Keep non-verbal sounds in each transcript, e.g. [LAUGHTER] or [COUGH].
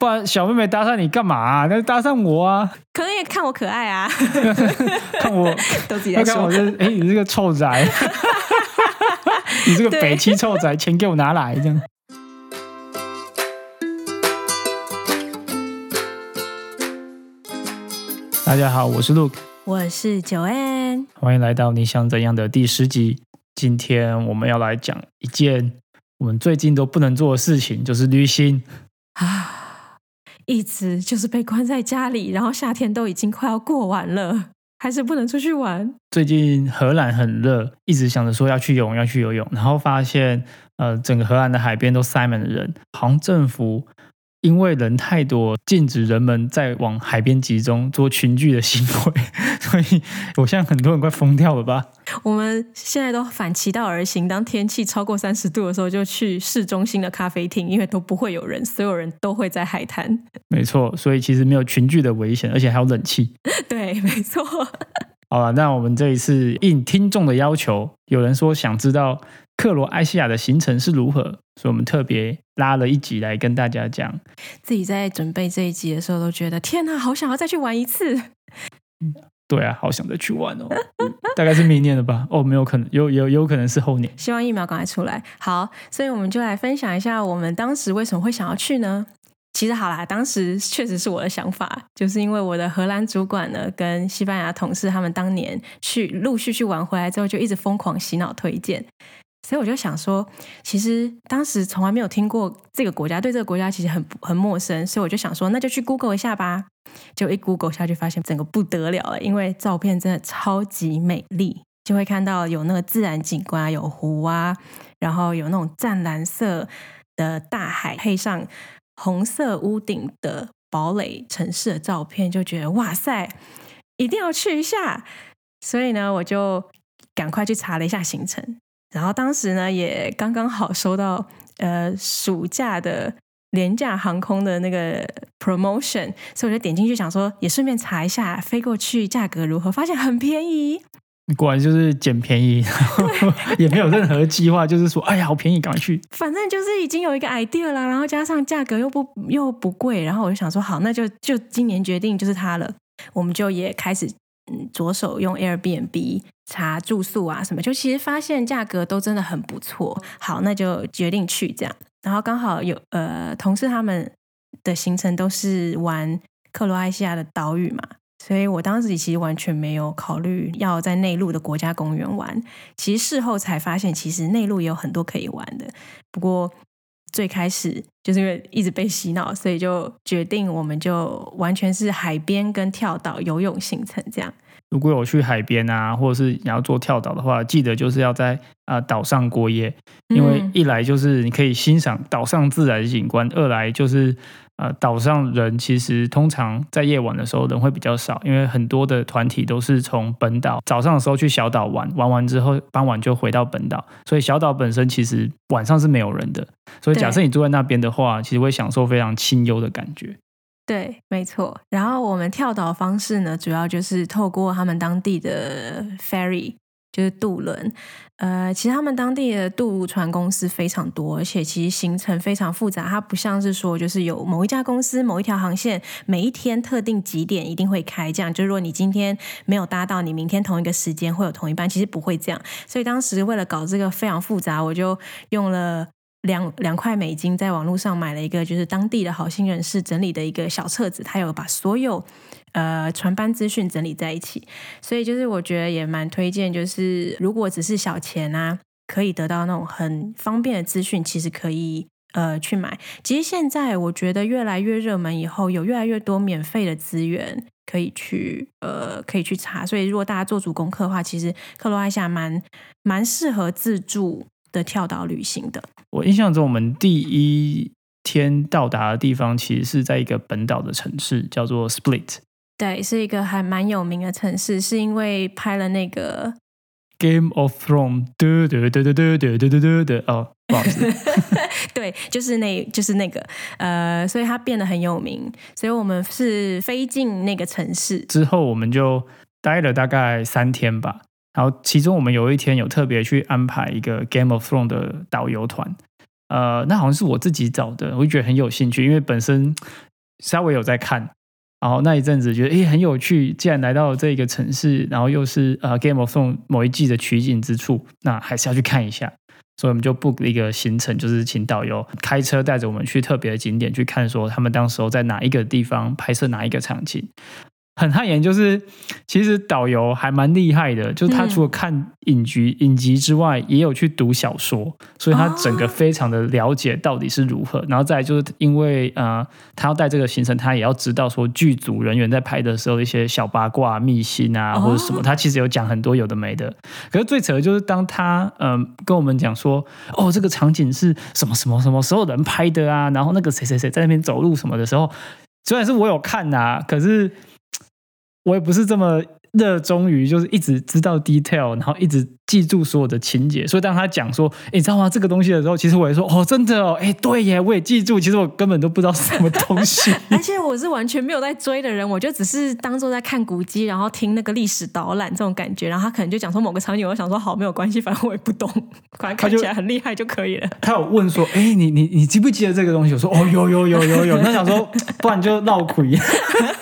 不然小妹妹搭讪你干嘛、啊？那搭讪我啊，可能也看我可爱啊，[LAUGHS] 看我，都自己在说要看我。这，哎、你这个臭宅，[LAUGHS] 你这个北七臭宅，钱给我拿来，这样。大家好，我是 Luke，我是九安，欢迎来到你想怎样的第十集。今天我们要来讲一件我们最近都不能做的事情，就是旅行。啊，一直就是被关在家里，然后夏天都已经快要过完了，还是不能出去玩。最近荷兰很热，一直想着说要去游泳，要去游泳，然后发现呃，整个荷兰的海边都塞满了人，好像政府因为人太多，禁止人们再往海边集中做群聚的行为，[LAUGHS] 所以我现在很多人快疯掉了吧？我们现在都反其道而行，当天气超过三十度的时候，就去市中心的咖啡厅，因为都不会有人，所有人都会在海滩。没错，所以其实没有群聚的危险，而且还有冷气。[LAUGHS] 对，没错。好了，那我们这一次应听众的要求，有人说想知道克罗埃西亚的行程是如何，所以我们特别拉了一集来跟大家讲。自己在准备这一集的时候，都觉得天哪，好想要再去玩一次。对啊，好想再去玩哦，嗯大概是明年了吧？哦，没有可能，有有有可能是后年。希望疫苗赶快出来。好，所以我们就来分享一下我们当时为什么会想要去呢？其实好啦，当时确实是我的想法，就是因为我的荷兰主管呢跟西班牙同事他们当年去陆续去玩回来之后，就一直疯狂洗脑推荐，所以我就想说，其实当时从来没有听过这个国家，对这个国家其实很很陌生，所以我就想说，那就去 Google 一下吧。就一 Google 下去，发现整个不得了了，因为照片真的超级美丽，就会看到有那个自然景观，有湖啊，然后有那种湛蓝色的大海，配上红色屋顶的堡垒城市的照片，就觉得哇塞，一定要去一下。所以呢，我就赶快去查了一下行程，然后当时呢也刚刚好收到呃暑假的廉价航空的那个 promotion，所以我就点进去想说，也顺便查一下飞过去价格如何，发现很便宜。果然就是捡便宜，[LAUGHS] 也没有任何计划，就是说，哎呀，好便宜，赶快去。反正就是已经有一个 idea 了，然后加上价格又不又不贵，然后我就想说，好，那就就今年决定就是它了。我们就也开始嗯着手用 Airbnb 查住宿啊什么，就其实发现价格都真的很不错。好，那就决定去这样。然后刚好有呃同事他们的行程都是玩克罗埃西亚的岛屿嘛，所以我当时其实完全没有考虑要在内陆的国家公园玩。其实事后才发现，其实内陆也有很多可以玩的。不过最开始就是因为一直被洗脑，所以就决定我们就完全是海边跟跳岛游泳行程这样。如果有去海边啊，或者是你要做跳岛的话，记得就是要在啊、呃岛上过夜，因为嗯一来就是你可以欣赏岛上自然景观，二来就是呃岛上人其实通常在夜晚的时候人会比较少，因为很多的团体都是从本岛早上的时候去小岛玩，玩完之后傍晚就回到本岛，所以小岛本身其实晚上是没有人的，所以假设你住在那边的话，其实会享受非常清幽的感觉。对，没错。然后我们跳岛方式呢，主要就是透过他们当地的 ferry，就是渡轮。呃，其实他们当地的渡船公司非常多，而且其实行程非常复杂。它不像是说，就是有某一家公司、某一条航线，每一天特定几点一定会开，这样。就是如果你今天没有搭到，你明天同一个时间会有同一班，其实不会这样。所以当时为了搞这个非常复杂，我就用了。两两块美金在网络上买了一个，就是当地的好心人士整理的一个小册子，它有把所有呃船班资讯整理在一起，所以就是我觉得也蛮推荐，就是如果只是小钱啊，可以得到那种很方便的资讯，其实可以呃去买。其实现在我觉得越来越热门，以后有越来越多免费的资源可以去呃可以去查，所以如果大家做足功课的话，其实克罗埃西亚蛮蛮适合自助的跳岛旅行的。我印象中，我们第一天到达的地方其实是在一个本岛的城市，叫做 Split。对，是一个还蛮有名的城市，是因为拍了那个 Game of Thrones，嘟嘟嘟嘟嘟嘟嘟嘟嘟嘟，哦，不好意思，[LAUGHS] 对，就是那，就是那个，呃，所以它变得很有名，所以我们是飞进那个城市，之后我们就待了大概三天吧。然后其中我们有一天有特别去安排一个 Game of Thrones 的导游团，呃，那好像是我自己找的，我就觉得很有兴趣，因为本身稍微有在看，然后那一阵子觉得诶很有趣，既然来到这个城市，然后又是呃 Game of Thrones 某一季的取景之处，那还是要去看一下。所以我们就 book 一个行程，就是请导游开车带着我们去特别的景点去看，说他们当时候在哪一个地方拍摄哪一个场景。很汗颜，就是其实导游还蛮厉害的，就是他除了看影集、影集之外，也有去读小说，所以他整个非常的了解到底是如何。然后再就是因为呃，他要带这个行程，他也要知道说剧组人员在拍的时候一些小八卦、秘辛啊，或者什么，他其实有讲很多有的没的。可是最扯的就是当他嗯跟我们讲说，哦，这个场景是什么什么什么时候人拍的啊，然后那个谁谁谁在那边走路什么的时候，虽然是我有看呐，可是。我也不是这么热衷于，就是一直知道 detail，然后一直记住所有的情节。所以当他讲说，你知道吗？这个东西的时候，其实我也说，哦，真的哦，哎，对耶，我也记住。其实我根本都不知道是什么东西。[LAUGHS] 而且我是完全没有在追的人，我就只是当做在看古迹，然后听那个历史导览这种感觉。然后他可能就讲说某个场景，我想说好，没有关系，反正我也不懂，反正看起来很厉害就可以了。他有问说，哎，你你你记不记得这个东西？我说，哦，有有有有有。那想说，不然就闹鬼。[LAUGHS]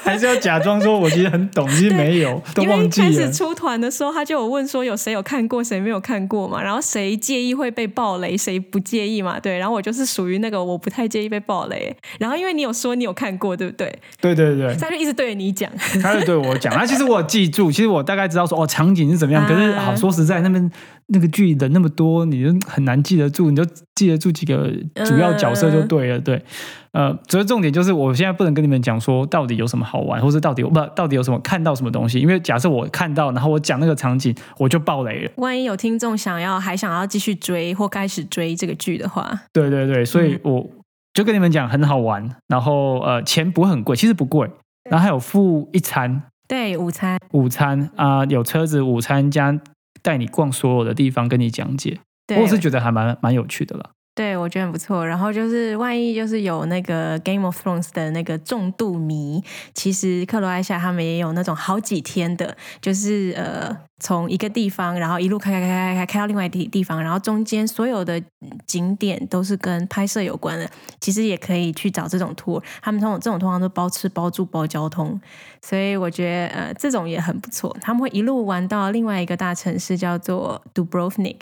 还是要假装说，我其实很懂，其实没有，都忘记了。开始出团的时候，他就有问说，有谁有看过，谁没有看过嘛？然后谁介意会被爆雷，谁不介意嘛？对，然后我就是属于那个我不太介意被爆雷。然后因为你有说你有看过，对不对？对对对，他就一直对着你讲，他就对我讲。那其实我记住，其实我大概知道说，哦，场景是怎么样。可是好说实在，那边那个剧人那么多，你就很难记得住，你就记得住几个主要角色就对了，对。呃，主要重点就是，我现在不能跟你们讲说到底有什么好玩，或者到底不到底有什么看到什么东西，因为假设我看到，然后我讲那个场景，我就爆雷了。万一有听众想要还想要继续追或开始追这个剧的话，对对对，所以我就跟你们讲很好玩，然后呃钱不会很贵，其实不贵，然后还有付一餐，对午餐，午餐啊有车子午餐加带你逛所有的地方，跟你讲解，我是觉得还蛮蛮有趣的啦。对，我觉得很不错。然后就是，万一就是有那个《Game of Thrones》的那个重度迷，其实克罗埃西亚他们也有那种好几天的，就是呃。从一个地方，然后一路开开开开开开到另外地地方，然后中间所有的景点都是跟拍摄有关的。其实也可以去找这种 tour，他们这种这种通常都包吃包住包交通，所以我觉得呃这种也很不错。他们会一路玩到另外一个大城市叫做 Dubrovnik，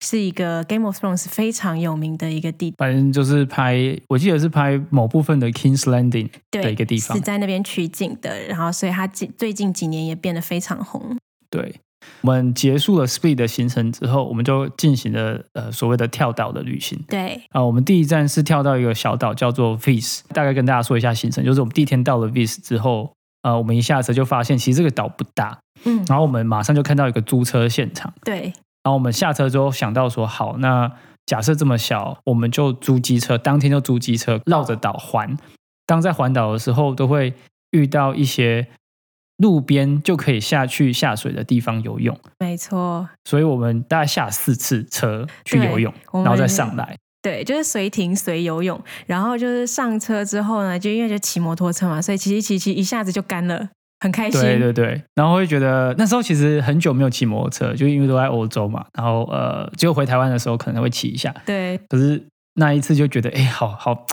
是一个 Game of Thrones 非常有名的一个地。反正就是拍，我记得是拍某部分的 King's Landing 的一个地方，是在那边取景的。然后所以它近最近几年也变得非常红。对。我们结束了 Speed 的行程之后，我们就进行了呃所谓的跳岛的旅行。对啊，我们第一站是跳到一个小岛，叫做 Vis。大概跟大家说一下行程，就是我们第一天到了 Vis 之后，呃，我们一下车就发现其实这个岛不大，嗯，然后我们马上就看到一个租车现场。对，然后我们下车之后想到说，好，那假设这么小，我们就租机车，当天就租机车绕着岛环。当在环岛的时候，都会遇到一些。路边就可以下去下水的地方游泳，没错。所以我们大概下四次车去游泳，然后再上来。对，就是随停随游泳。然后就是上车之后呢，就因为就骑摩托车嘛，所以骑骑骑一下子就干了，很开心。对对对。然后会觉得那时候其实很久没有骑摩托车，就因为都在欧洲嘛。然后呃，只有回台湾的时候可能会骑一下。对。可是那一次就觉得，哎，好好。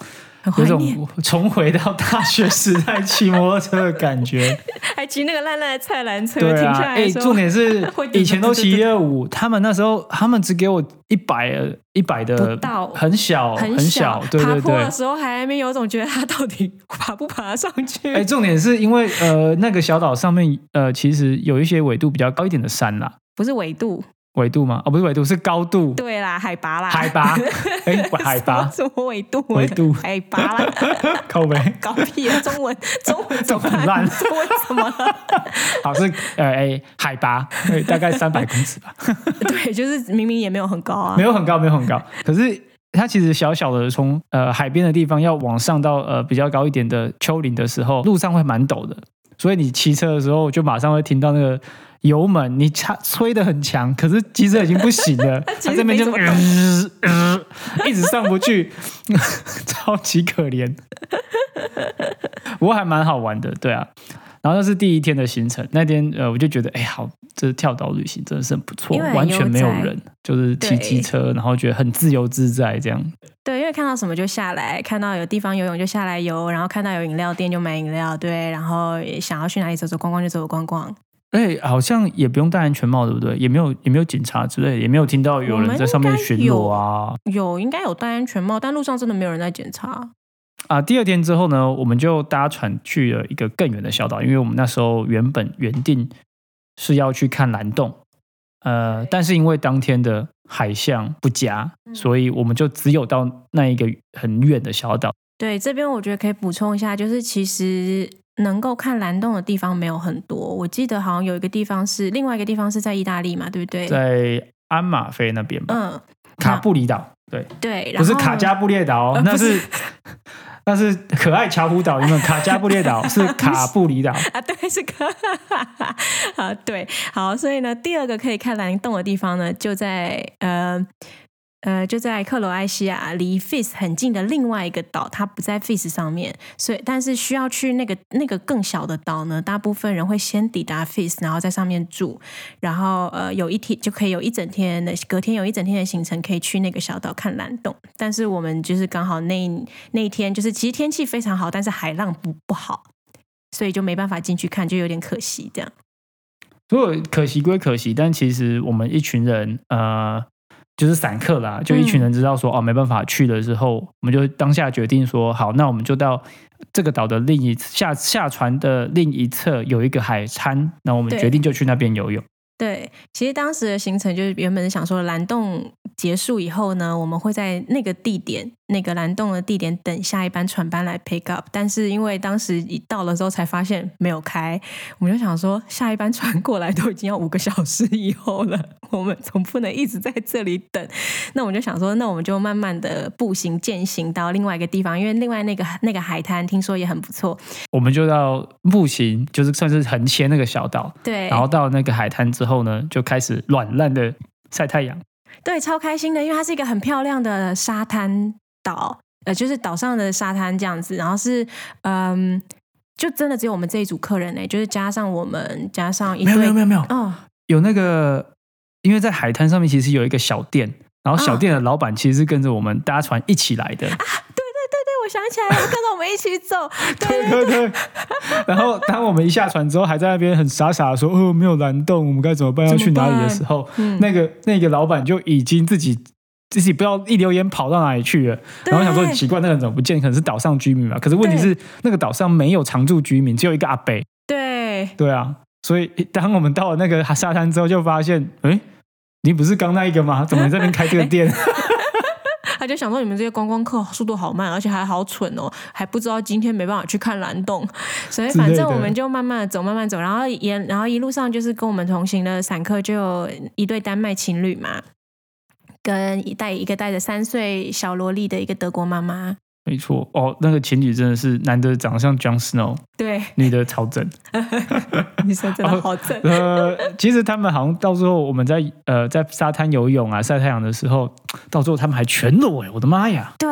有种 [LAUGHS] 重回到大学时代骑摩托车的感觉，[LAUGHS] 还骑那个烂烂的菜篮车。对啊，哎，重点是 [LAUGHS] 以前都骑一二五，他们那时候他们只给我一百一百的，很小很小，对对对。的时候还没有种觉得他到底爬不爬上去。哎，重点是因为呃那个小岛上面呃其实有一些纬度比较高一点的山啦，不是纬度。纬度吗？哦，不是纬度，是高度。对啦，海拔啦。海拔，哎，[LAUGHS] 海拔。什么纬度？纬度。海拔啦。[LAUGHS] 靠背。搞屁啊！中文，中文中文烂。中文怎么了？[LAUGHS] 好是呃哎，海拔大概三百公尺吧。对，就是明明也没有很高啊。没有很高，没有很高。可是它其实小小的，从呃海边的地方要往上到呃比较高一点的丘陵的时候，路上会蛮陡的，所以你骑车的时候就马上会听到那个。油门你插吹的很强，可是机车已经不行了，[LAUGHS] 它这边就一直上不去，[LAUGHS] 超级可怜。不过还蛮好玩的，对啊。然后那是第一天的行程，那天呃我就觉得哎好，这跳岛旅行真的是很不错，完全没有人，就是骑机车，然后觉得很自由自在这样。对，因为看到什么就下来，看到有地方游泳就下来游，然后看到有饮料店就买饮料，对，然后想要去哪里走走逛逛就走走逛逛。哎，好像也不用戴安全帽，对不对？也没有也没有警察之类，也没有听到有人在上面巡逻啊。有，应该有戴安全帽，但路上真的没有人在检查。啊，第二天之后呢，我们就搭船去了一个更远的小岛，因为我们那时候原本原定是要去看蓝洞，呃，但是因为当天的海象不佳，所以我们就只有到那一个很远的小岛。对，这边我觉得可以补充一下，就是其实能够看蓝洞的地方没有很多。我记得好像有一个地方是另外一个地方是在意大利嘛，对不对？在安马菲那边吧。嗯，卡布里岛。对对，不是卡加布列岛，那是。[LAUGHS] 那是可爱乔湖岛，因为卡加布列岛 [LAUGHS] 是卡布里岛啊，对，是可啊，[LAUGHS] 对，好，所以呢，第二个可以看蓝洞的地方呢，就在呃。呃，就在克罗埃西亚，离 Fis 很近的另外一个岛，它不在 Fis 上面，所以但是需要去那个那个更小的岛呢，大部分人会先抵达 Fis，然后在上面住，然后呃有一天就可以有一整天的，隔天有一整天的行程可以去那个小岛看蓝洞。但是我们就是刚好那那一天，就是其实天气非常好，但是海浪不不好，所以就没办法进去看，就有点可惜这样。如果可惜归可惜，但其实我们一群人呃。就是散客啦，就一群人知道说哦没办法去了之后，我们就当下决定说好，那我们就到这个岛的另一下下船的另一侧有一个海滩，那我们决定就去那边游泳。对，其实当时的行程就是原本是想说蓝洞结束以后呢，我们会在那个地点。那个蓝洞的地点等下一班船班来 pick up，但是因为当时一到了之后才发现没有开，我们就想说下一班船过来都已经要五个小时以后了，[LAUGHS] 我们总不能一直在这里等。那我们就想说，那我们就慢慢的步行践行到另外一个地方，因为另外那个那个海滩听说也很不错。我们就到步行，就是算是横切那个小岛，对。然后到那个海滩之后呢，就开始软烂的晒太阳，对，超开心的，因为它是一个很漂亮的沙滩。岛呃，就是岛上的沙滩这样子，然后是嗯，就真的只有我们这一组客人呢，就是加上我们加上一没有没有没有没有哦，有那个，因为在海滩上面其实有一个小店，然后小店的老板其实是跟着我们搭船一起来的。我想起来了，跟着我们一起走。[LAUGHS] 对对对。然后当我们一下船之后，还在那边很傻傻的说：“哦，没有蓝洞，我们该怎么办？要去哪里？”的时候，那个那个老板就已经自己自己不知道一溜烟跑到哪里去了。然后想说很奇怪，那个人怎么不见？可能是岛上居民吧。可是问题是，那个岛上没有常住居民，只有一个阿北。对对啊。所以当我们到了那个沙滩之后，就发现，哎，你不是刚那一个吗？怎么在那边开这个店？[LAUGHS] 他就想说，你们这些观光客速度好慢，而且还好蠢哦，还不知道今天没办法去看蓝洞，所以反正我们就慢慢的走，慢慢走，然后沿，然后一路上就是跟我们同行的散客就有一对丹麦情侣嘛，跟一带一个带着三岁小萝莉的一个德国妈妈。没错哦，那个情侣真的是男的长得像 Jon Snow，对，女的超正，[LAUGHS] 女生真的好正。呃，其实他们好像到最后我们在呃在沙滩游泳啊晒太阳的时候，到最后他们还全裸哎，我的妈呀！对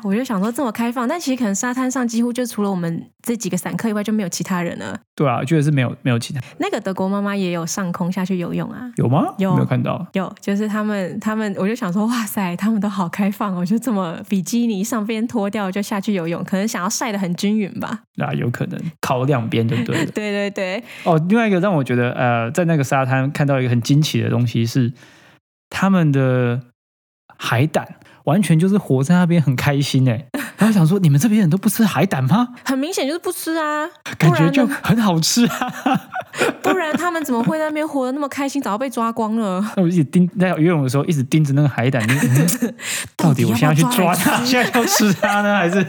啊，我就想说这么开放，但其实可能沙滩上几乎就除了我们这几个散客以外就没有其他人了。对啊，觉得是没有没有其他。那个德国妈妈也有上空下去游泳啊？有吗？有没有看到？有，就是他们他们，我就想说哇塞，他们都好开放哦，就这么比基尼上边脱。掉就下去游泳，可能想要晒的很均匀吧？那有可能烤两边就对了。[LAUGHS] 对对对。哦，另外一个让我觉得呃，在那个沙滩看到一个很惊奇的东西是，他们的海胆完全就是活在那边很开心哎。[LAUGHS] 然后想说，你们这边人都不吃海胆吗？很明显就是不吃啊，感觉就很好吃啊。[LAUGHS] 不然他们怎么会在那边活得那么开心？早被抓光了。那我一直盯在游泳的时候，一直盯着那个海胆，[LAUGHS] 到底我现在去抓它，现在要吃它呢，还是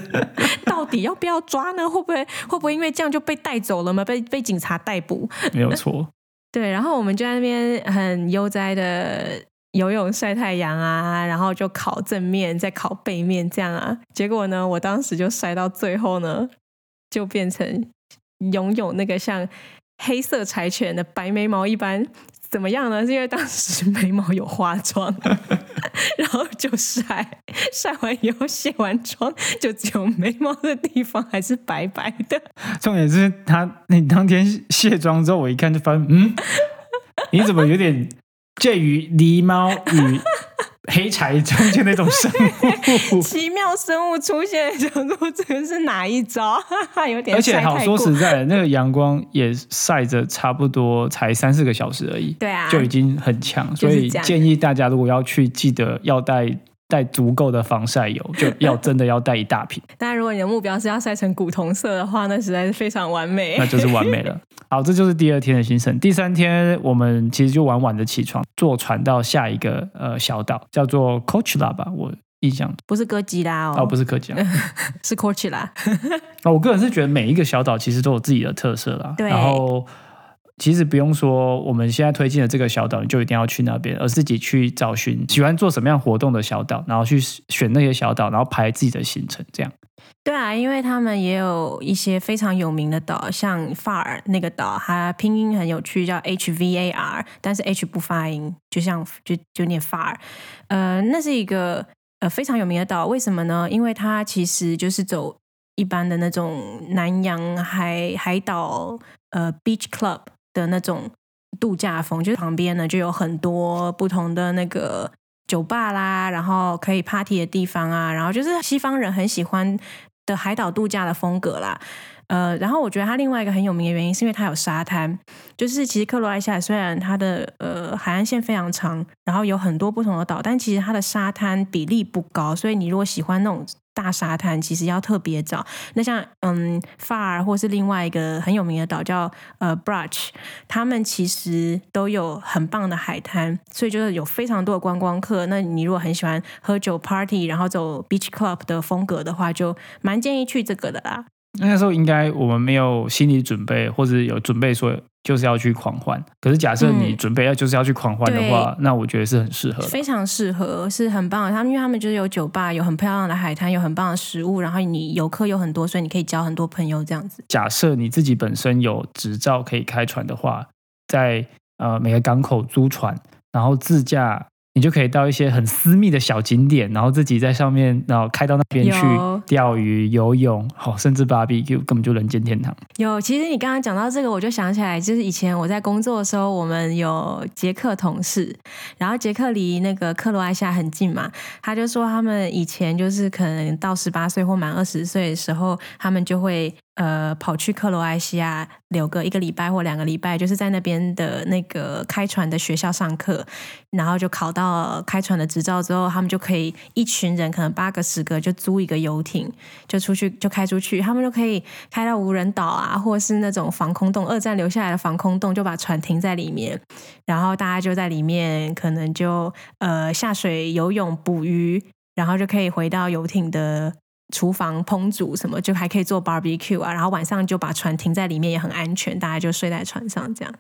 到底要不要抓呢？会不会会不会因为这样就被带走了吗？被被警察逮捕？没有错。对，然后我们就在那边很悠哉的游泳、晒太阳啊，然后就烤正面，再烤背面，这样啊。结果呢，我当时就晒到最后呢，就变成拥有那个像。黑色柴犬的白眉毛一般怎么样呢？是因为当时眉毛有化妆，[LAUGHS] 然后就晒晒完以后卸完妆，就只有眉毛的地方还是白白的。重点是他那当天卸妆之后，我一看就发现，嗯，你怎么有点介于狸猫与黑柴中间那种生物，奇妙生物出现，想说这个是哪一招？[LAUGHS] 有点而且好说实在的，那个阳光也晒着差不多才三四个小时而已，对啊，就已经很强，所以建议大家如果要去，记得要带带足够的防晒油，就要真的要带一大瓶，[LAUGHS] 但如果你的目标是要晒成古铜色的话，那实在是非常完美 [LAUGHS] 那。就是完美了。好，这就是第二天的行程。第三天我们其实就晚晚的起床，坐船到下一个呃小岛，叫做 Coachella 吧，我印象不是哥吉拉哦，哦不是哥吉拉。[LAUGHS] 是 Coachella。啊，我个人是觉得每一个小岛其实都有自己的特色啦。对然后其实不用说我们现在推荐的这个小岛，你就一定要去那边，而自己去找寻喜欢做什么样活动的小岛，然后去选那些小岛，然后排自己的行程，这样。对啊，因为他们也有一些非常有名的岛，像 Far 那个岛，它拼音很有趣，叫 H V A R，但是 H 不发音，就像就就念 Far。呃，那是一个呃非常有名的岛，为什么呢？因为它其实就是走一般的那种南洋海海岛呃 beach club 的那种度假风，就是旁边呢就有很多不同的那个酒吧啦，然后可以 party 的地方啊，然后就是西方人很喜欢的海岛度假的风格啦。呃，然后我觉得它另外一个很有名的原因，是因为它有沙滩。就是其实克罗埃西亚虽然它的呃海岸线非常长，然后有很多不同的岛，但其实它的沙滩比例不高，所以你如果喜欢那种大沙滩，其实要特别找。那像嗯法尔或是另外一个很有名的岛叫呃 Brach，他们其实都有很棒的海滩，所以就是有非常多的观光客。那你如果很喜欢喝酒 party，然后走 beach club 的风格的话，就蛮建议去这个的啦。那时候应该我们没有心理准备，或者有准备说就是要去狂欢。可是假设你嗯准备要就是要去狂欢的话，那我觉得是很适合。非常适合，是很棒的。他们因为他们就是有酒吧，有很漂亮的海滩，有很棒的食物，然后你游客有很多，所以你可以交很多朋友这样子。假设你自己本身有执照可以开船的话，在呃每个港口租船，然后自驾，你就可以到一些很私密的小景点，然后自己在上面，然后开到那边去有钓鱼、游泳，好、甚至 barbecue，根本就人间天堂。有，其实你刚刚讲到这个，我就想起来，就是以前我在工作的时候，我们有捷克同事，然后捷克离那个克罗埃西亚很近嘛，他就说他们以前就是可能到十八岁或满二十岁的时候，他们就会呃跑去克罗埃西亚留个一个礼拜或两个礼拜，就是在那边的那个开船的学校上课，然后就考到开船的执照之后，他们就可以一群人，可能八个十个，就租一个游艇，就出去就开出去，他们就可以开到无人岛啊，或是那种防空洞，二战留下来的防空洞，就把船停在里面，然后大家就在里面，可能就呃下水游泳、捕鱼，然后就可以回到游艇的。厨房烹煮什么，就还可以做 barbecue 啊，然后晚上就把船停在里面，也很安全，大家就睡在船上，这样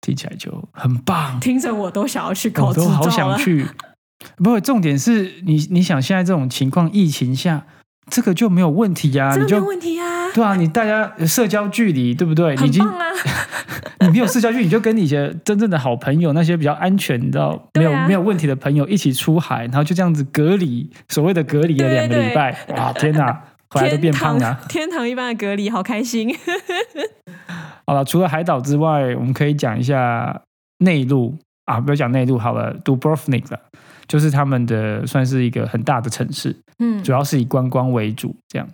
听起来就很棒，听着我都想要去考我都好想。去。不过重点是你，你想现在这种情况，疫情下，这个就没有问题呀、你就这个没有问题啊，对啊，你大家社交距离，对不对？你已经啊！[LAUGHS] 你没有社交距离，你就跟你的真正的好朋友，那些比较安全，你知道没有、没有问题的朋友一起出海，然后就这样子隔离，所谓的隔离了对两个礼拜，哇，天哪，[LAUGHS] 回来都变胖了、啊。天堂一般的隔离，好开心。[LAUGHS] 好了，除了海岛之外，我们可以讲一下内陆啊，不要讲内陆好了，Dubrovnik 了，就是他们的算是一个很大的城市，嗯主要是以观光为主这样。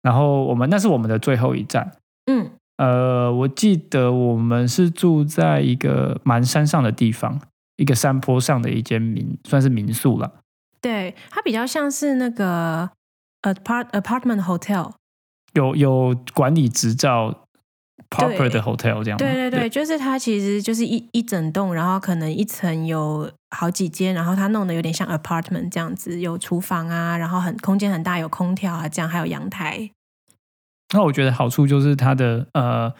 然后我们那是我们的最后一站，嗯，呃，我记得我们是住在一个蛮山上的地方，一个山坡上的一间民，算是民宿了。对，它比较像是那个 apart apartment hotel。有有管理执照 proper 的 hotel 这样吗？对对对，就是它其实就是一一整栋，然后可能一层有好几间，然后它弄得有点像 apartment 这样子，有厨房啊，然后很空间很大，有空调啊，这样还有阳台，那我觉得好处就是它的呃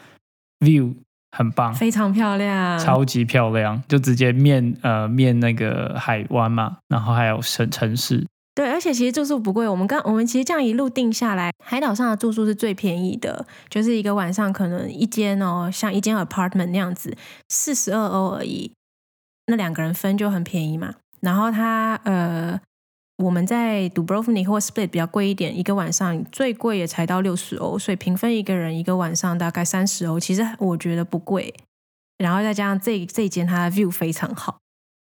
view 很棒，非常漂亮。超级漂亮，就直接面呃面那个海湾嘛，然后还有城城市。对，而且其实住宿不贵，我们刚我们其实这样一路定下来，海岛上的住宿是最便宜的，就是一个晚上可能一间哦，像一间 apartment 那样子，四十二欧而已，那两个人分就很便宜嘛。然后它呃，我们在 Dubrovnik 或 Split 比较贵一点，一个晚上最贵也才到六十欧，所以平分一个人一个晚上大概三十欧，其实我觉得不贵。然后再加上这这一间它的 view 非常好。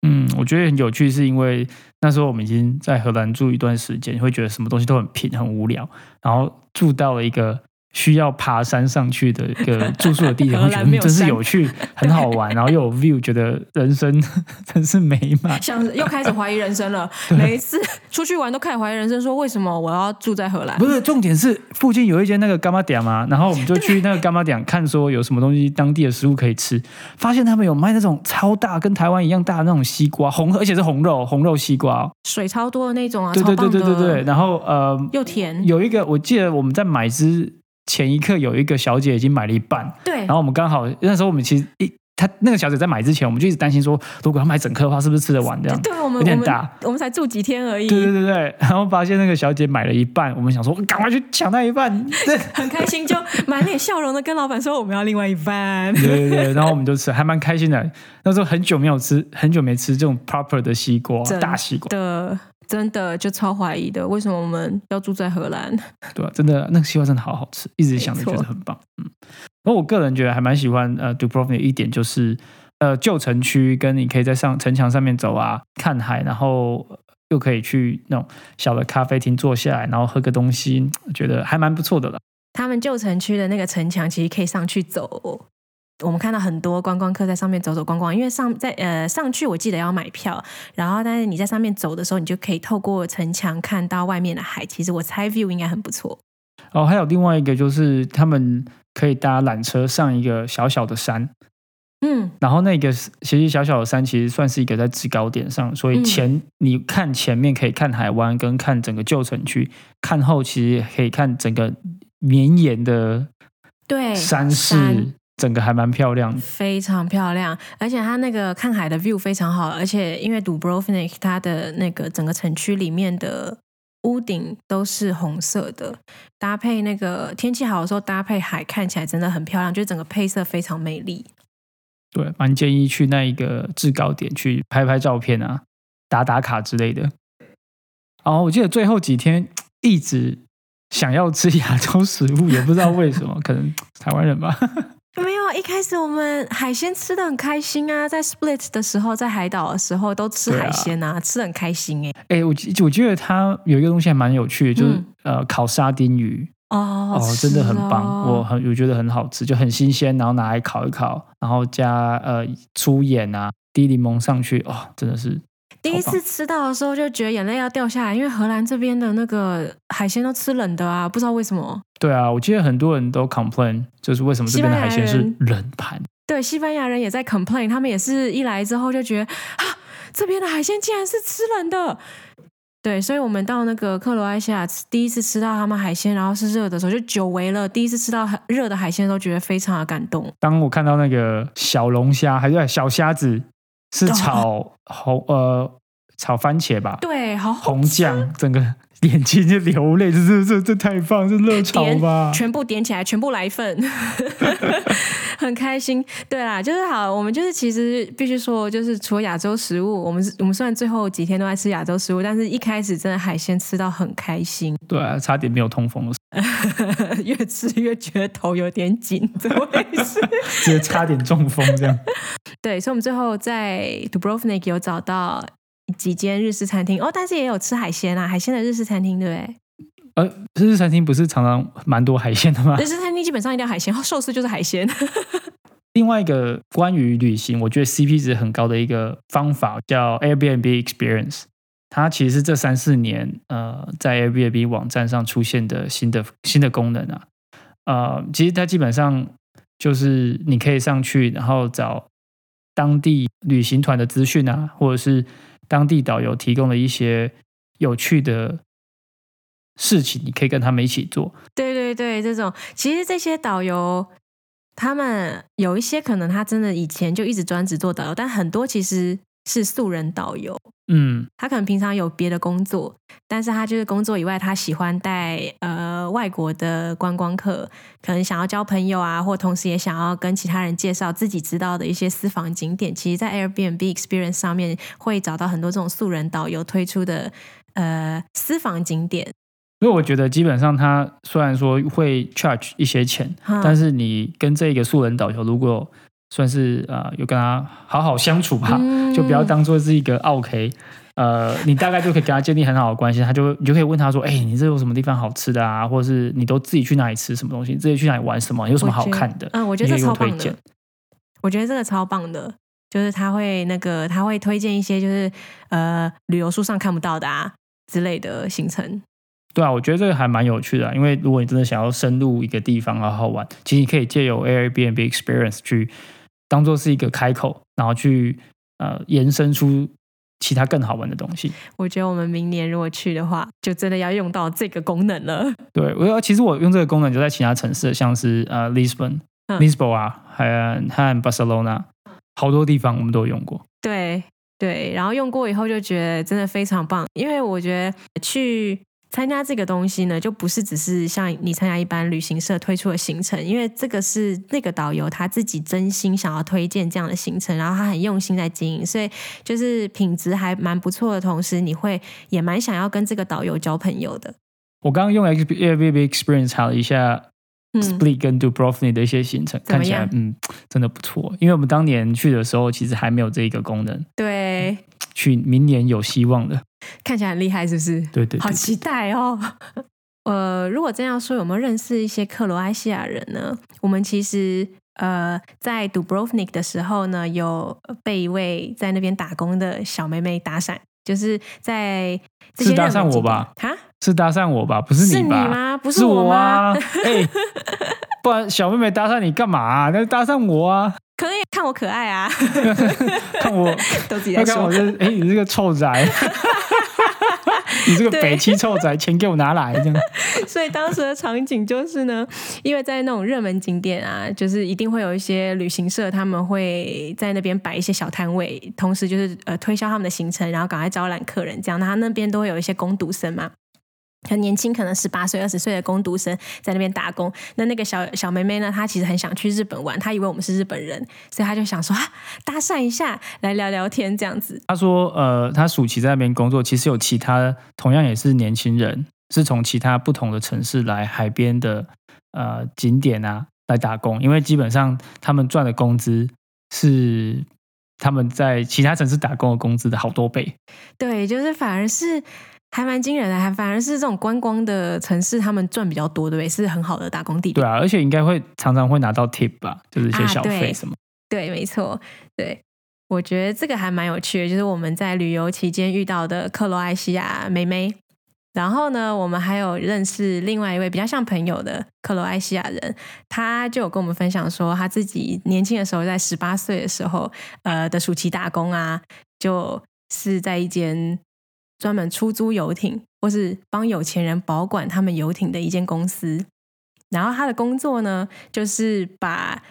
嗯，我觉得很有趣，是因为那时候我们已经在荷兰住一段时间，会觉得什么东西都很平、很无聊，然后住到了一个。需要爬山上去的一个 [LAUGHS] 住宿的地点，我觉得真是有趣，很好玩，然后又有 view，觉得人生 [LAUGHS] 真是美满。[LAUGHS] 像又开始怀疑人生了，每一次出去玩都开始怀疑人生，说为什么我要住在荷兰？不是，重点是附近有一间那个干妈店嘛，然后我们就去那个干妈店看，说有什么东西当地的食物可以吃，发现他们有卖那种超大，跟台湾一样大的那种西瓜，红而且是红肉红肉西瓜，水超多的那种啊，对对对对对对，然后呃又甜，有一个我记得我们在买只。前一刻有一个小姐已经买了一半，对，然后我们刚好那时候我们其实一，她那个小姐在买之前，我们就一直担心说，如果要买整颗的话，是不是吃得完这样？对，我们有点大，我们才住几天而已。对对对对，然后发现那个小姐买了一半，我们想说赶快去抢那一半，对，[LAUGHS] 很开心，就满脸笑容的跟老板说我们要另外一半。[LAUGHS] 对对对，然后我们就吃，还蛮开心的。那时候很久没有吃，很久没吃这种 proper 的西瓜，大西瓜的。真的就超怀疑的，为什么我们要住在荷兰？对啊，真的那个西瓜真的好好吃，一直想着觉得很棒。嗯，而我个人觉得还蛮喜欢呃 Dubrovnik 一点就是呃旧城区，跟你可以在上城墙上面走啊，看海，然后又可以去那种小的咖啡厅坐下来，然后喝个东西，觉得还蛮不错的了。他们旧城区的那个城墙其实可以上去走。我们看到很多观光客在上面走走逛逛，因为上在呃上去我记得要买票，然后但是你在上面走的时候，你就可以透过城墙看到外面的海。其实我猜 view 应该很不错。哦，还有另外一个就是他们可以搭缆车上一个小小的山，嗯，然后那个其实小小的山其实算是一个在制高点上，所以前你看前面可以看海湾跟看整个旧城区，看后其实可以看整个绵延的对山势。整个还蛮漂亮，非常漂亮，而且它那个看海的 view 非常好，而且因为 Dubrovnik 它的那个整个城区里面的屋顶都是红色的，搭配那个天气好的时候搭配海，看起来真的很漂亮，就整个配色非常美丽。对，蛮建议去那一个制高点去拍拍照片啊，打打卡之类的。哦，我记得最后几天一直想要吃亚洲食物，也不知道为什么，可能台湾人吧。没有，一开始我们海鲜吃的很开心啊，在 Split 的时候，在海岛的时候都吃海鲜啊，吃的很开心哎。哎，我我觉得它有一个东西还蛮有趣的，就是呃烤沙丁鱼哦，哦，真的很棒，我很我觉得很好吃，就很新鲜，然后拿来烤一烤，然后加呃粗盐啊，滴柠檬上去，哦，真的是。第一次吃到的时候就觉得眼泪要掉下来，因为荷兰这边的那个海鲜都吃冷的啊，不知道为什么。对啊，我记得很多人都 complain，就是为什么这边的海鲜是冷盘？对，西班牙人也在 complain，他们也是一来之后就觉得啊，这边的海鲜竟然是吃冷的。对，所以我们到那个克罗埃西亚第一次吃到他们海鲜，然后是热的时候，就久违了。第一次吃到很热的海鲜，都觉得非常的感动。当我看到那个小龙虾还是小虾子。是炒红呃炒番茄吧？对，好红酱，整个眼睛就流泪，这这这这太棒，这热炒吧？全部点起来，全部来一份，[LAUGHS] 很开心。对啦，就是好，我们就是其实必须说，就是除了亚洲食物，我们我们虽然最后几天都在吃亚洲食物，但是一开始真的海鲜吃到很开心。对啊，差点没有痛风了，[LAUGHS] 越吃越觉得头有点紧，怎么回事？[LAUGHS] 直接差点中风这样。对，所以我们最后在 Dubrovnik 有找到几间日式餐厅哦，但是也有吃海鲜啊，海鲜的日式餐厅，对不对？呃，日式餐厅不是常常蛮多海鲜的吗？日式餐厅基本上一定要海鲜，寿司就是海鲜。[LAUGHS] 另外一个关于旅行，我觉得 CP 值很高的一个方法叫 Airbnb Experience，它其实是这三四年呃在 Airbnb 网站上出现的新的新的功能啊。呃，其实它基本上就是你可以上去，然后找。当地旅行团的资讯啊，或者是当地导游提供的一些有趣的事情，你可以跟他们一起做。对对对，这种其实这些导游，他们有一些可能他真的以前就一直专职做导游，但很多其实。是素人导游，嗯，他可能平常有别的工作，但是他就是工作以外，他喜欢带呃外国的观光客，可能想要交朋友啊，或同时也想要跟其他人介绍自己知道的一些私房景点。其实，在 Airbnb Experience 上面会找到很多这种素人导游推出的呃私房景点。因为我觉得基本上他虽然说会 charge 一些钱，但是你跟这个素人导游如果算是呃有跟他好好相处吧，嗯就不要当做是一个 OK。呃，你大概就可以跟他建立很好的关系，他就你就可以问他说：“哎、你这有什么地方好吃的啊？或者是你都自己去哪里吃什么东西？自己去哪里玩什么？有什么好看的？”嗯，我觉得超棒的推荐。。我觉得这个超棒的，就是他会那个他会推荐一些就是呃旅游书上看不到的啊之类的行程。对啊，我觉得这个还蛮有趣的啊、因为如果你真的想要深入一个地方好好玩，其实你可以借由 Airbnb experience 去当做是一个开口，然后去呃延伸出其他更好玩的东西。我觉得我们明年如果去的话，就真的要用到这个功能了。[LAUGHS] 对，我要其实我用这个功能就在其他城市，像是呃 Lisbon、啊，还有和 Barcelona，好多地方我们都有用过。对对，然后用过以后就觉得真的非常棒，因为我觉得去参加这个东西呢，就不是只是像你参加一般旅行社推出的行程，因为这个是那个导游他自己真心想要推荐这样的行程，然后他很用心在经营，所以就是品质还蛮不错的同时，你会也蛮想要跟这个导游交朋友的。我刚刚用 Airbnb experience 查了一下嗯，Split 跟 Dubrovnik 的一些行程，看起来嗯真的不错。因为我们当年去的时候，其实还没有这一个功能，对，去明年有希望的。看起来很厉害，是不是？对对对，好期待哦！[LAUGHS] 呃，如果真要说，有没有认识一些克罗埃西亚人呢？我们其实呃在 Dubrovnik 的时候呢，有被一位在那边打工的小妹妹搭讪，就是在是搭讪我吧？哈，是搭讪我吧？不是你吧是你吧？吗？不是我吗？啊！[LAUGHS] 哎、不然小妹妹搭讪你干嘛、啊？那就搭讪我啊！可以看我可爱啊，[LAUGHS] 看我，都自己在说要看我。这，哎、你这个臭宅，你这个对北七臭仔，钱给我拿来！这样，[LAUGHS] 所以当时的场景就是呢，因为在那种热门景点啊，就是一定会有一些旅行社，他们会在那边摆一些小摊位，同时就是呃推销他们的行程，然后赶快招揽客人，这样。那他那边都会有一些工读生嘛。很年轻，可能十八岁、二十岁的工读生在那边打工。那那个小小妹妹呢，她其实很想去日本玩，她以为我们是日本人，所以她就想说啊，搭讪一下，来聊聊天这样子。她说，呃，她暑期在那边工作，其实有其他同样也是年轻人，是从其他不同的城市来海边的呃景点啊来打工，因为基本上他们赚的工资是他们在其他城市打工的工资的好多倍。对，就是反而是还蛮惊人的，还反而是这种观光的城市，他们赚比较多，对不对？是很好的打工地点。对啊，而且应该会常常会拿到 tip 吧，就是一些小费什么。对，没错，对。我觉得这个还蛮有趣的，就是我们在旅游期间遇到的克罗埃西亚妹妹。然后呢，我们还有认识另外一位比较像朋友的克罗埃西亚人，他就有跟我们分享说，他自己年轻的时候，在十八岁的时候，呃的暑期打工啊，就是在一间专门出租游艇或是帮有钱人保管他们游艇的一间公司。然后他的工作呢，就是把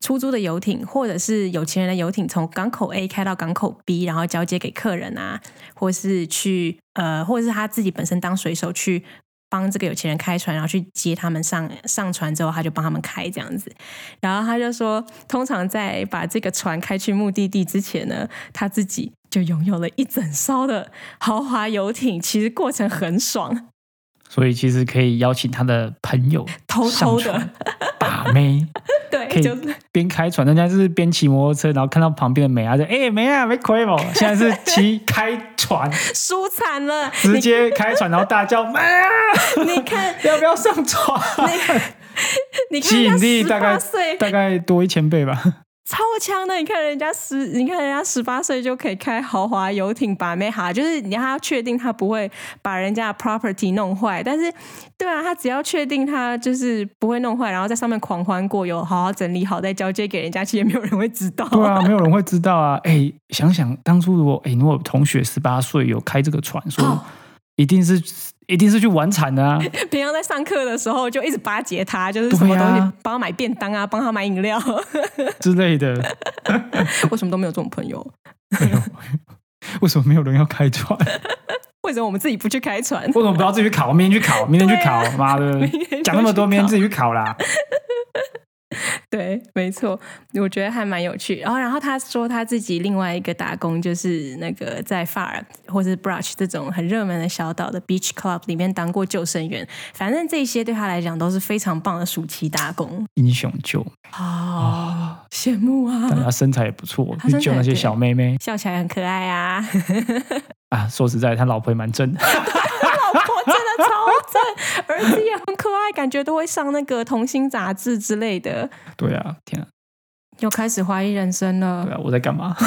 出租的游艇或者是有钱人的游艇从港口 A 开到港口 B，然后交接给客人啊，或是去呃，或者是他自己本身当水手去帮这个有钱人开船，然后去接他们上上船之后，他就帮他们开这样子。然后他就说，通常在把这个船开去目的地之前呢，他自己就拥有了一整艘的豪华游艇，其实过程很爽，所以其实可以邀请他的朋友偷偷的，[LAUGHS] 把妹，对可，以就是。边开船，人家就是边骑摩托车，然后看到旁边的美啊，就哎、没啊没亏哦，[LAUGHS] 现在是骑开船，输惨了，直接开船，然后大叫妈！啊，你看。要不要上船？你看吸引力大概大概多一千倍吧。超强的，你看人家十，你看人家十八岁就可以开豪华游艇把妹哈，就是你他要确定他不会把人家的 property 弄坏，但是对啊，他只要确定他就是不会弄坏，然后在上面狂欢过，有好好整理好再交接给人家，其实也没有人会知道。对啊，没有人会知道啊。哎、想想当初如果哎、如果同学十八岁有开这个船，说哦一定是一定是去玩惨的啊。[LAUGHS] 平常在上课的时候就一直巴结他，就是什么东西啊帮他买便当啊，帮他买饮料，[LAUGHS] [LAUGHS] 之类的。为什么都没有这种朋友？没有，为什么没有人要开船？为什么我们自己不去开船？为什么不要自己去考？明天去考，明天去考，妈的讲那么多，明天自己去考啦。[LAUGHS] 对，没错，我觉得还蛮有趣。然后，然后他说他自己另外一个打工就是那个在 Far 或是 Brush 这种很热门的小岛的 Beach Club 里面当过救生员。反正这些对他来讲都是非常棒的暑期打工。英雄救哦，羡慕啊！但他身材也不错，去救那些小妹妹笑起来很可爱啊！[LAUGHS] 啊。说实在，他老婆也蛮正的。[LAUGHS] 超正，儿子也很可爱，感觉都会上那个童星杂志之类的。对啊，天啊，又开始怀疑人生了对。啊，我在干嘛？[LAUGHS]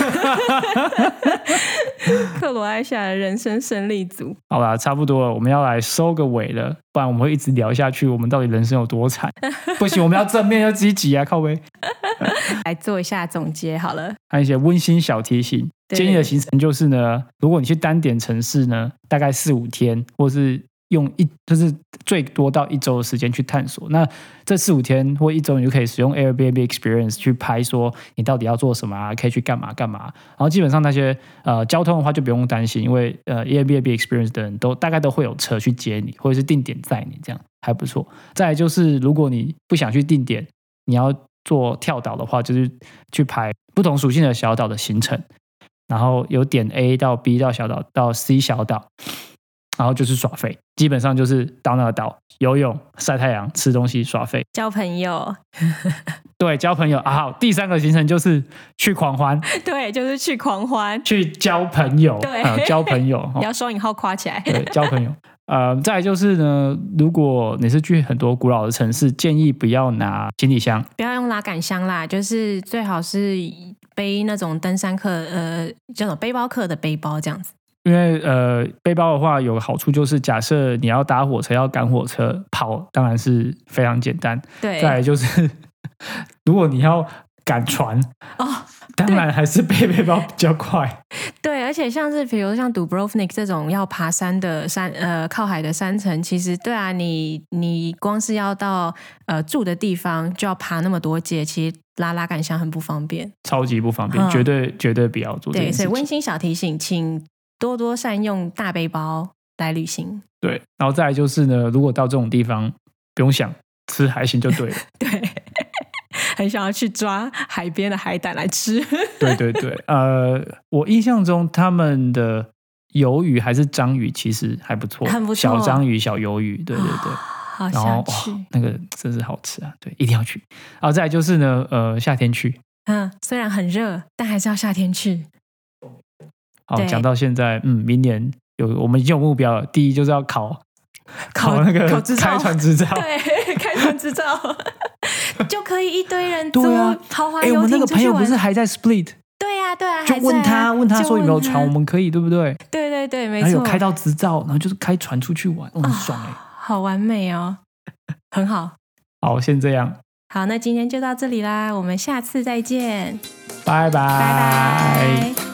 克罗埃西亚的人生胜利组，好啦，差不多了，我们要来收个尾了，不然我们会一直聊下去。我们到底人生有多惨？[LAUGHS] 不行，我们要正面，要积极啊，靠背。[LAUGHS] 来做一下总结好了。还有一些温馨小提醒，建议的行程就是呢，如果你去单点城市呢，大概四五天，或是用一就是最多到一周的时间去探索。那这四五天或一周，你就可以使用 Airbnb Experience 去拍，说你到底要做什么啊，可以去干嘛干嘛。然后基本上那些呃交通的话就不用担心，因为呃 Airbnb Experience 的人都大概都会有车去接你，或者是定点载你，这样还不错。再来就是，如果你不想去定点，你要做跳岛的话，就是去拍不同属性的小岛的行程，然后有点 A 到 B 到小岛到 C 小岛，然后就是耍废，基本上就是到那个岛游泳、晒太阳、吃东西、耍废。交朋友，[LAUGHS] 对，交朋友啊。好，第三个行程就是去狂欢，[LAUGHS] 对，就是去狂欢，去交朋友，对啊交朋友。[LAUGHS] 你要双引号夸起来。对，交朋友。呃，再来就是呢，如果你是去很多古老的城市，建议不要拿行李箱，不要用拉杆箱啦，就是最好是背那种登山客，呃，叫做背包客的背包这样子。因为呃，背包的话有个好处就是，假设你要搭火车、要赶火车、跑，当然是非常简单。对，再来就是，[LAUGHS] 如果你要赶船，哦，当然还是背背包比较快。[LAUGHS] 对，而且像是比如像 Dubrovnik 这种要爬山的山，呃，靠海的山城，其实对啊，你你光是要到呃住的地方就要爬那么多阶，其实拉拉杆箱很不方便。超级不方便，嗯绝对绝对不要做这对。所以温馨小提醒，请多多善用大背包来旅行。对，然后再来就是呢，如果到这种地方，不用想，吃海鲜就对了。[LAUGHS] 对，[LAUGHS] 很想要去抓海边的海胆来吃。[LAUGHS] 对对对，呃，我印象中他们的鱿鱼还是章鱼，其实还不错，很不错小章鱼、小鱿鱼，对对对。好然后哇想去，，那个真是好吃啊！对，一定要去。然后再来就是呢，呃，夏天去。嗯，虽然很热，但还是要夏天去。好，讲到现在，嗯，明年有我们已经有目标了。第一就是要考考那个考开船执照。[LAUGHS] 对，开船执照 [LAUGHS] 就可以一堆人对啊坐豪华哎，我游们那个朋友。不是还在 Split，对呀、对呀、啊问他，问他就说有没有船，我们可以，对不对？对对对，没错，然后有开到执照，然后就是开船出去玩，哦很爽哎。好完美哦，很好。好，先这样，好，那今天就到这里啦，我们下次再见，拜拜，拜拜。